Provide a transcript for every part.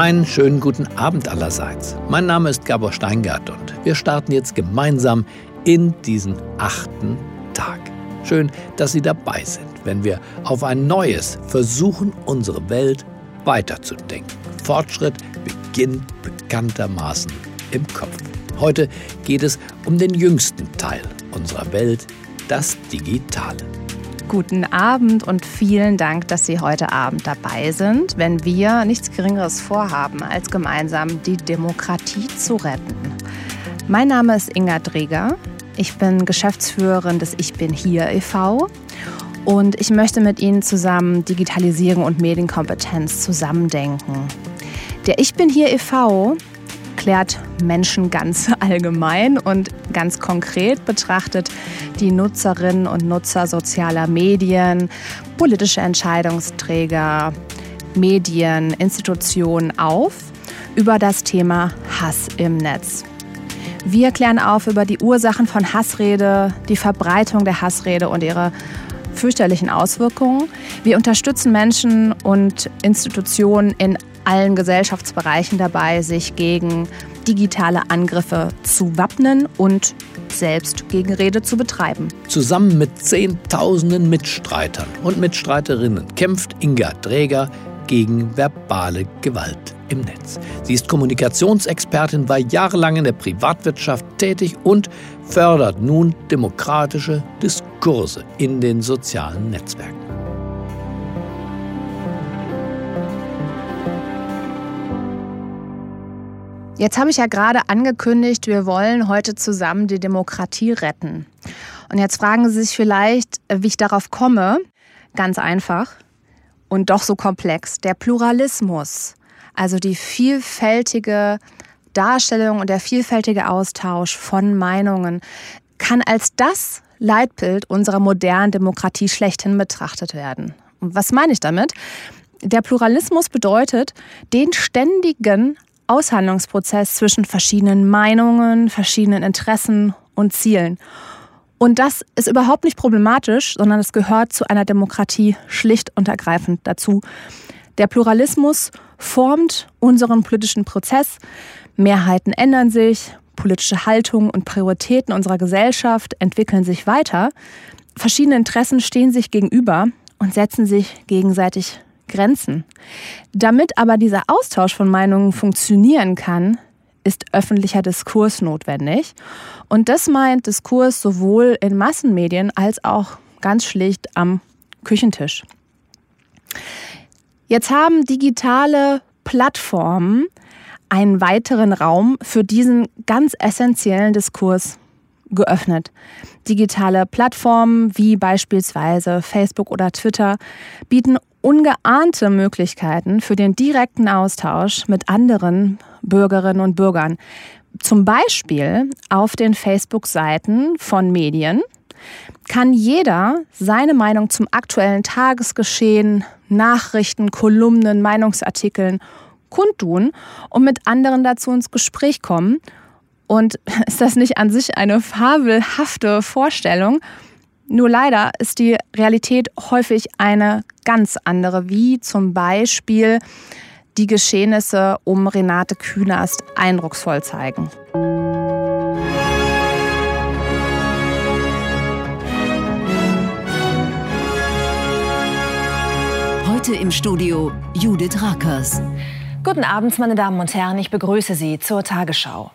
Einen schönen guten Abend allerseits. Mein Name ist Gabor Steingart und wir starten jetzt gemeinsam in diesen achten Tag. Schön, dass Sie dabei sind, wenn wir auf ein neues versuchen, unsere Welt weiterzudenken. Fortschritt beginnt bekanntermaßen im Kopf. Heute geht es um den jüngsten Teil unserer Welt, das Digitale. Guten Abend und vielen Dank, dass Sie heute Abend dabei sind, wenn wir nichts Geringeres vorhaben, als gemeinsam die Demokratie zu retten. Mein Name ist Inga Dreger. Ich bin Geschäftsführerin des Ich bin hier e.V. Und ich möchte mit Ihnen zusammen Digitalisierung und Medienkompetenz zusammendenken. Der Ich bin hier e.V klärt Menschen ganz allgemein und ganz konkret betrachtet die Nutzerinnen und Nutzer sozialer Medien, politische Entscheidungsträger, Medien, Institutionen auf über das Thema Hass im Netz. Wir klären auf über die Ursachen von Hassrede, die Verbreitung der Hassrede und ihre fürchterlichen Auswirkungen. Wir unterstützen Menschen und Institutionen in allen Gesellschaftsbereichen dabei, sich gegen digitale Angriffe zu wappnen und selbst Gegenrede zu betreiben. Zusammen mit Zehntausenden Mitstreitern und Mitstreiterinnen kämpft Inga Träger gegen verbale Gewalt im Netz. Sie ist Kommunikationsexpertin, war jahrelang in der Privatwirtschaft tätig und fördert nun demokratische Diskurse in den sozialen Netzwerken. Jetzt habe ich ja gerade angekündigt, wir wollen heute zusammen die Demokratie retten. Und jetzt fragen Sie sich vielleicht, wie ich darauf komme. Ganz einfach und doch so komplex. Der Pluralismus, also die vielfältige Darstellung und der vielfältige Austausch von Meinungen, kann als das Leitbild unserer modernen Demokratie schlechthin betrachtet werden. Und was meine ich damit? Der Pluralismus bedeutet den ständigen Aushandlungsprozess zwischen verschiedenen Meinungen, verschiedenen Interessen und Zielen. Und das ist überhaupt nicht problematisch, sondern es gehört zu einer Demokratie schlicht und ergreifend dazu. Der Pluralismus formt unseren politischen Prozess. Mehrheiten ändern sich, politische Haltungen und Prioritäten unserer Gesellschaft entwickeln sich weiter. Verschiedene Interessen stehen sich gegenüber und setzen sich gegenseitig Grenzen. Damit aber dieser Austausch von Meinungen funktionieren kann, ist öffentlicher Diskurs notwendig. Und das meint Diskurs sowohl in Massenmedien als auch ganz schlicht am Küchentisch. Jetzt haben digitale Plattformen einen weiteren Raum für diesen ganz essentiellen Diskurs geöffnet. Digitale Plattformen wie beispielsweise Facebook oder Twitter bieten ungeahnte Möglichkeiten für den direkten Austausch mit anderen Bürgerinnen und Bürgern. Zum Beispiel auf den Facebook-Seiten von Medien kann jeder seine Meinung zum aktuellen Tagesgeschehen, Nachrichten, Kolumnen, Meinungsartikeln kundtun und mit anderen dazu ins Gespräch kommen. Und ist das nicht an sich eine fabelhafte Vorstellung? Nur leider ist die Realität häufig eine ganz andere, wie zum Beispiel die Geschehnisse um Renate Künast eindrucksvoll zeigen. Heute im Studio Judith Rakers. Guten Abend, meine Damen und Herren. Ich begrüße Sie zur Tagesschau.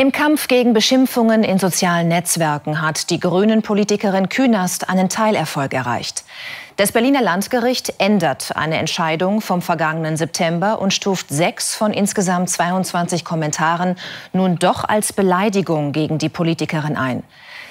Im Kampf gegen Beschimpfungen in sozialen Netzwerken hat die Grünen-Politikerin Künast einen Teilerfolg erreicht. Das Berliner Landgericht ändert eine Entscheidung vom vergangenen September und stuft sechs von insgesamt 22 Kommentaren nun doch als Beleidigung gegen die Politikerin ein.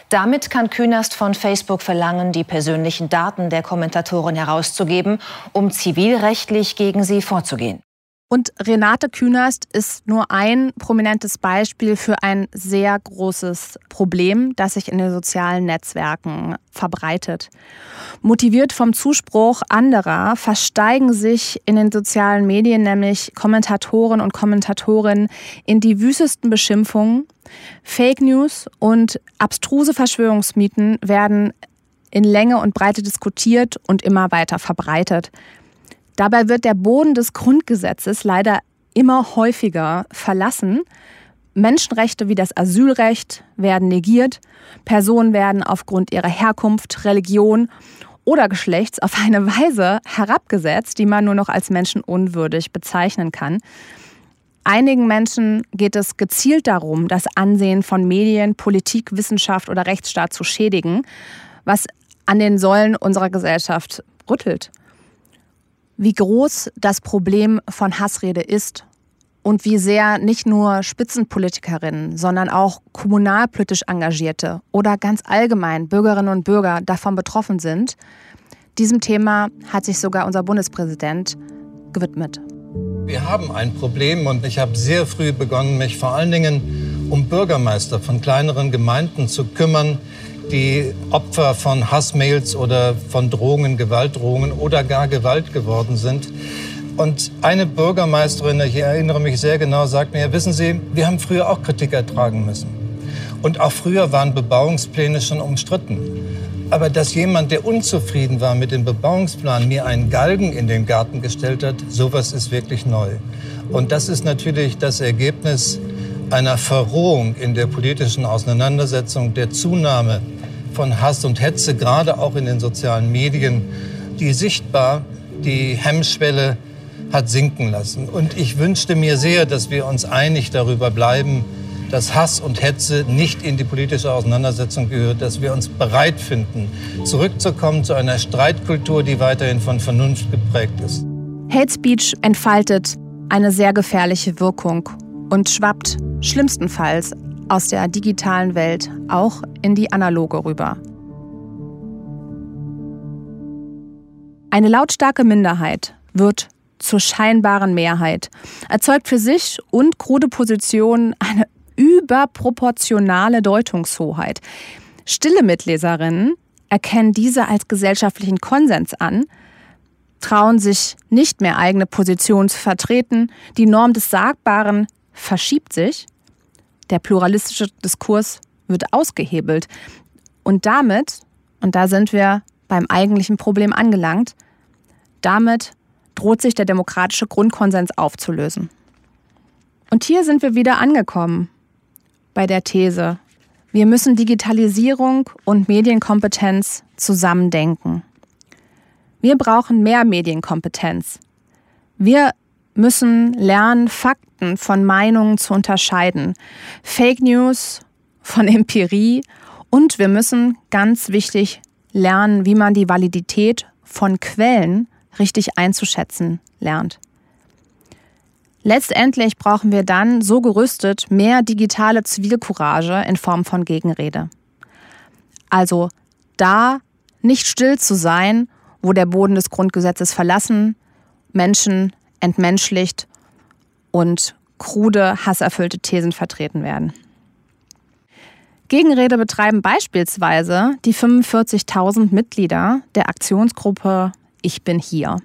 Damit kann Künast von Facebook verlangen, die persönlichen Daten der Kommentatorin herauszugeben, um zivilrechtlich gegen sie vorzugehen. Und Renate Künast ist nur ein prominentes Beispiel für ein sehr großes Problem, das sich in den sozialen Netzwerken verbreitet. Motiviert vom Zuspruch anderer versteigen sich in den sozialen Medien nämlich Kommentatoren und Kommentatorinnen in die wüstesten Beschimpfungen. Fake News und abstruse Verschwörungsmieten werden in Länge und Breite diskutiert und immer weiter verbreitet. Dabei wird der Boden des Grundgesetzes leider immer häufiger verlassen. Menschenrechte wie das Asylrecht werden negiert. Personen werden aufgrund ihrer Herkunft, Religion oder Geschlechts auf eine Weise herabgesetzt, die man nur noch als menschenunwürdig bezeichnen kann. Einigen Menschen geht es gezielt darum, das Ansehen von Medien, Politik, Wissenschaft oder Rechtsstaat zu schädigen, was an den Säulen unserer Gesellschaft rüttelt. Wie groß das Problem von Hassrede ist und wie sehr nicht nur Spitzenpolitikerinnen, sondern auch kommunalpolitisch Engagierte oder ganz allgemein Bürgerinnen und Bürger davon betroffen sind, diesem Thema hat sich sogar unser Bundespräsident gewidmet. Wir haben ein Problem und ich habe sehr früh begonnen, mich vor allen Dingen um Bürgermeister von kleineren Gemeinden zu kümmern, die Opfer von Hassmails oder von Drohungen, Gewaltdrohungen oder gar Gewalt geworden sind. Und eine Bürgermeisterin, ich erinnere mich sehr genau, sagt mir, wissen Sie, wir haben früher auch Kritik ertragen müssen. Und auch früher waren Bebauungspläne schon umstritten. Aber dass jemand, der unzufrieden war mit dem Bebauungsplan, mir einen Galgen in den Garten gestellt hat, sowas ist wirklich neu. Und das ist natürlich das Ergebnis einer Verrohung in der politischen Auseinandersetzung, der Zunahme von Hass und Hetze, gerade auch in den sozialen Medien, die sichtbar die Hemmschwelle hat sinken lassen. Und ich wünschte mir sehr, dass wir uns einig darüber bleiben, dass Hass und Hetze nicht in die politische Auseinandersetzung gehört, dass wir uns bereit finden, zurückzukommen zu einer Streitkultur, die weiterhin von Vernunft geprägt ist. Hate Speech entfaltet eine sehr gefährliche Wirkung und schwappt schlimmstenfalls aus der digitalen Welt auch in die analoge rüber. Eine lautstarke Minderheit wird zur scheinbaren Mehrheit, erzeugt für sich und krude Positionen eine überproportionale Deutungshoheit. Stille Mitleserinnen erkennen diese als gesellschaftlichen Konsens an, trauen sich nicht mehr eigene Positionen zu vertreten, die Norm des Sagbaren verschiebt sich, der pluralistische Diskurs wird ausgehebelt und damit, und da sind wir beim eigentlichen Problem angelangt, damit droht sich der demokratische Grundkonsens aufzulösen. Und hier sind wir wieder angekommen bei der These, wir müssen Digitalisierung und Medienkompetenz zusammendenken. Wir brauchen mehr Medienkompetenz. Wir müssen lernen, Fakten von Meinungen zu unterscheiden, Fake News von Empirie und wir müssen ganz wichtig lernen, wie man die Validität von Quellen richtig einzuschätzen lernt. Letztendlich brauchen wir dann, so gerüstet, mehr digitale Zivilcourage in Form von Gegenrede. Also da nicht still zu sein, wo der Boden des Grundgesetzes verlassen, Menschen entmenschlicht und krude, hasserfüllte Thesen vertreten werden. Gegenrede betreiben beispielsweise die 45.000 Mitglieder der Aktionsgruppe Ich bin hier.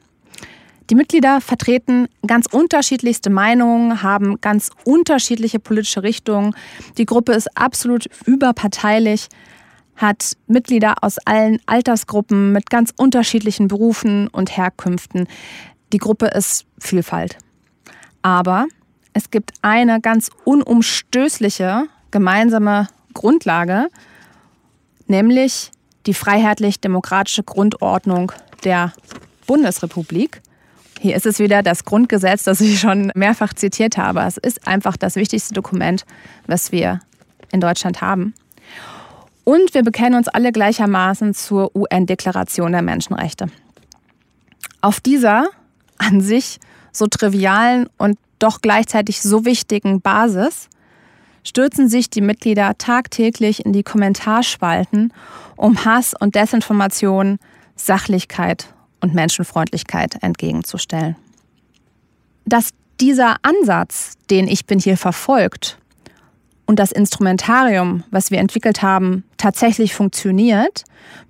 Die Mitglieder vertreten ganz unterschiedlichste Meinungen, haben ganz unterschiedliche politische Richtungen. Die Gruppe ist absolut überparteilich, hat Mitglieder aus allen Altersgruppen mit ganz unterschiedlichen Berufen und Herkünften. Die Gruppe ist Vielfalt. Aber es gibt eine ganz unumstößliche gemeinsame Grundlage, nämlich die freiheitlich-demokratische Grundordnung der Bundesrepublik. Hier ist es wieder das Grundgesetz, das ich schon mehrfach zitiert habe. Es ist einfach das wichtigste Dokument, was wir in Deutschland haben. Und wir bekennen uns alle gleichermaßen zur UN-Deklaration der Menschenrechte. Auf dieser an sich so trivialen und doch gleichzeitig so wichtigen Basis stürzen sich die Mitglieder tagtäglich in die Kommentarspalten, um Hass und Desinformation, Sachlichkeit und Menschenfreundlichkeit entgegenzustellen. Dass dieser Ansatz, den ich bin hier verfolgt, und das Instrumentarium, was wir entwickelt haben, tatsächlich funktioniert,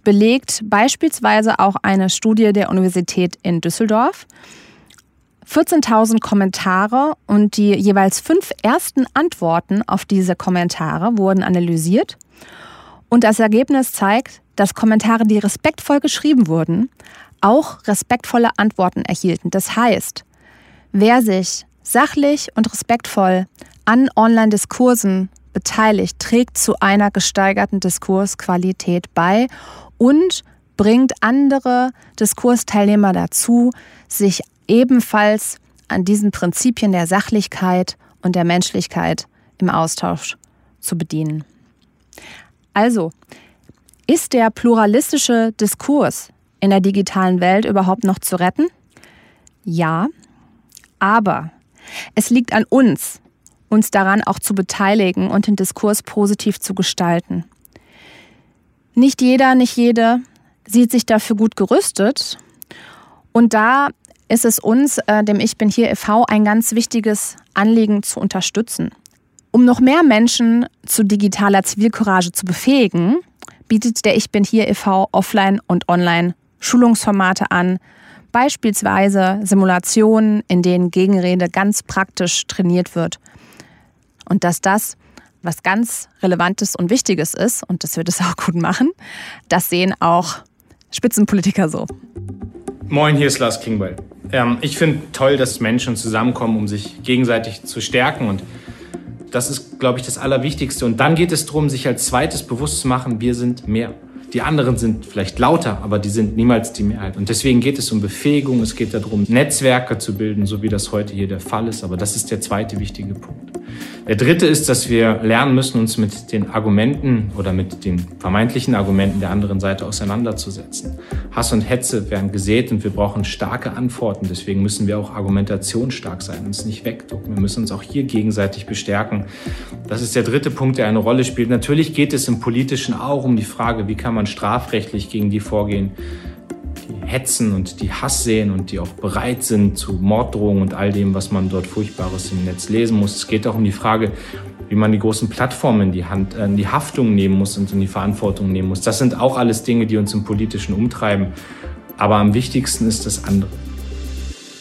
belegt beispielsweise auch eine Studie der Universität in Düsseldorf. 14.000 Kommentare und die jeweils fünf ersten Antworten auf diese Kommentare wurden analysiert. Und das Ergebnis zeigt, dass Kommentare, die respektvoll geschrieben wurden, auch respektvolle Antworten erhielten. Das heißt, wer sich sachlich und respektvoll an Online-Diskursen beteiligt, trägt zu einer gesteigerten Diskursqualität bei und bringt andere Diskursteilnehmer dazu, sich ebenfalls an diesen Prinzipien der Sachlichkeit und der Menschlichkeit im Austausch zu bedienen. Also, ist der pluralistische Diskurs in der digitalen Welt überhaupt noch zu retten? Ja, aber es liegt an uns, uns daran auch zu beteiligen und den Diskurs positiv zu gestalten. Nicht jeder, nicht jede sieht sich dafür gut gerüstet. Und da ist es uns, äh, dem Ich bin hier e.V., ein ganz wichtiges Anliegen zu unterstützen. Um noch mehr Menschen zu digitaler Zivilcourage zu befähigen, bietet der Ich bin hier e.V. offline und online Schulungsformate an, beispielsweise Simulationen, in denen Gegenrede ganz praktisch trainiert wird. Und dass das was ganz Relevantes und Wichtiges ist, und das wird es auch gut machen, das sehen auch Spitzenpolitiker so. Moin, hier ist Lars Kingwell. Ähm, ich finde toll, dass Menschen zusammenkommen, um sich gegenseitig zu stärken. Und das ist, glaube ich, das Allerwichtigste. Und dann geht es darum, sich als zweites bewusst zu machen, wir sind mehr. Die anderen sind vielleicht lauter, aber die sind niemals die Mehrheit. Und deswegen geht es um Befähigung, es geht darum, Netzwerke zu bilden, so wie das heute hier der Fall ist. Aber das ist der zweite wichtige Punkt. Der dritte ist, dass wir lernen müssen, uns mit den Argumenten oder mit den vermeintlichen Argumenten der anderen Seite auseinanderzusetzen. Hass und Hetze werden gesät und wir brauchen starke Antworten. Deswegen müssen wir auch argumentationsstark sein, uns nicht wegducken. Wir müssen uns auch hier gegenseitig bestärken. Das ist der dritte Punkt, der eine Rolle spielt. Natürlich geht es im Politischen auch um die Frage, wie kann man strafrechtlich gegen die vorgehen, hetzen und die Hass sehen und die auch bereit sind zu Morddrohungen und all dem, was man dort Furchtbares im Netz lesen muss. Es geht auch um die Frage, wie man die großen Plattformen in die Hand, äh, in die Haftung nehmen muss und in die Verantwortung nehmen muss. Das sind auch alles Dinge, die uns im Politischen umtreiben. Aber am wichtigsten ist das andere.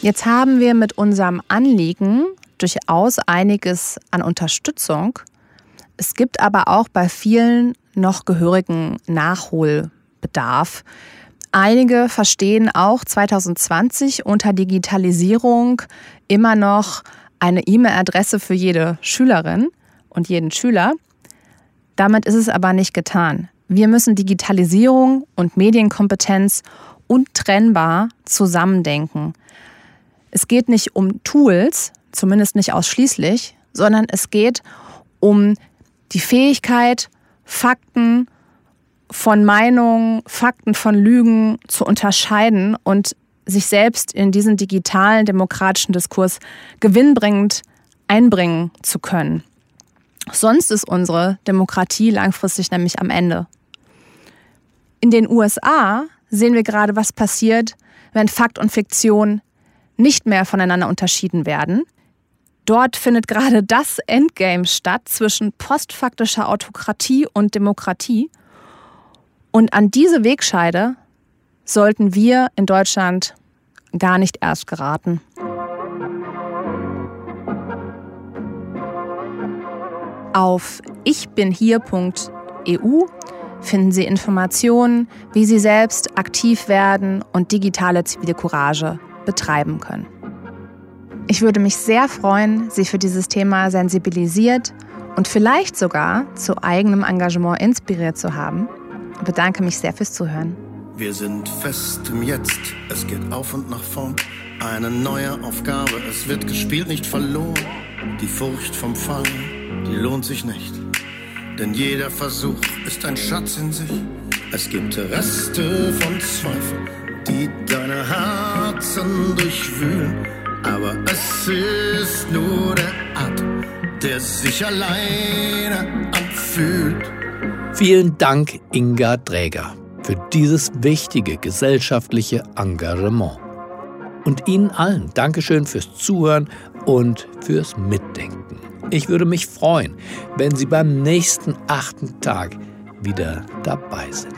Jetzt haben wir mit unserem Anliegen durchaus einiges an Unterstützung. Es gibt aber auch bei vielen noch gehörigen Nachholbedarf. Einige verstehen auch 2020 unter Digitalisierung immer noch eine E-Mail-Adresse für jede Schülerin und jeden Schüler. Damit ist es aber nicht getan. Wir müssen Digitalisierung und Medienkompetenz untrennbar zusammendenken. Es geht nicht um Tools, zumindest nicht ausschließlich, sondern es geht um die Fähigkeit, Fakten von Meinungen, Fakten von Lügen zu unterscheiden und sich selbst in diesen digitalen demokratischen Diskurs gewinnbringend einbringen zu können. Sonst ist unsere Demokratie langfristig nämlich am Ende. In den USA sehen wir gerade, was passiert, wenn Fakt und Fiktion nicht mehr voneinander unterschieden werden. Dort findet gerade das Endgame statt zwischen postfaktischer Autokratie und Demokratie. Und an diese Wegscheide sollten wir in Deutschland gar nicht erst geraten. Auf ichbinhier.eu finden Sie Informationen, wie Sie selbst aktiv werden und digitale zivile Courage betreiben können. Ich würde mich sehr freuen, Sie für dieses Thema sensibilisiert und vielleicht sogar zu eigenem Engagement inspiriert zu haben bedanke mich sehr fürs Zuhören. Wir sind fest im Jetzt, es geht auf und nach vorn. Eine neue Aufgabe, es wird gespielt, nicht verloren. Die Furcht vom Fall, die lohnt sich nicht. Denn jeder Versuch ist ein Schatz in sich. Es gibt Reste von Zweifel, die deine Herzen durchwühlen. Aber es ist nur der Atem, der sich alleine anfühlt. Vielen Dank, Inga Dräger, für dieses wichtige gesellschaftliche Engagement. Und Ihnen allen Dankeschön fürs Zuhören und fürs Mitdenken. Ich würde mich freuen, wenn Sie beim nächsten achten Tag wieder dabei sind.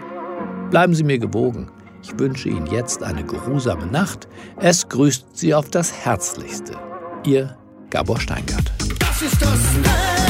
Bleiben Sie mir gewogen. Ich wünsche Ihnen jetzt eine geruhsame Nacht. Es grüßt Sie auf das Herzlichste. Ihr Gabor Steingart. Das ist das.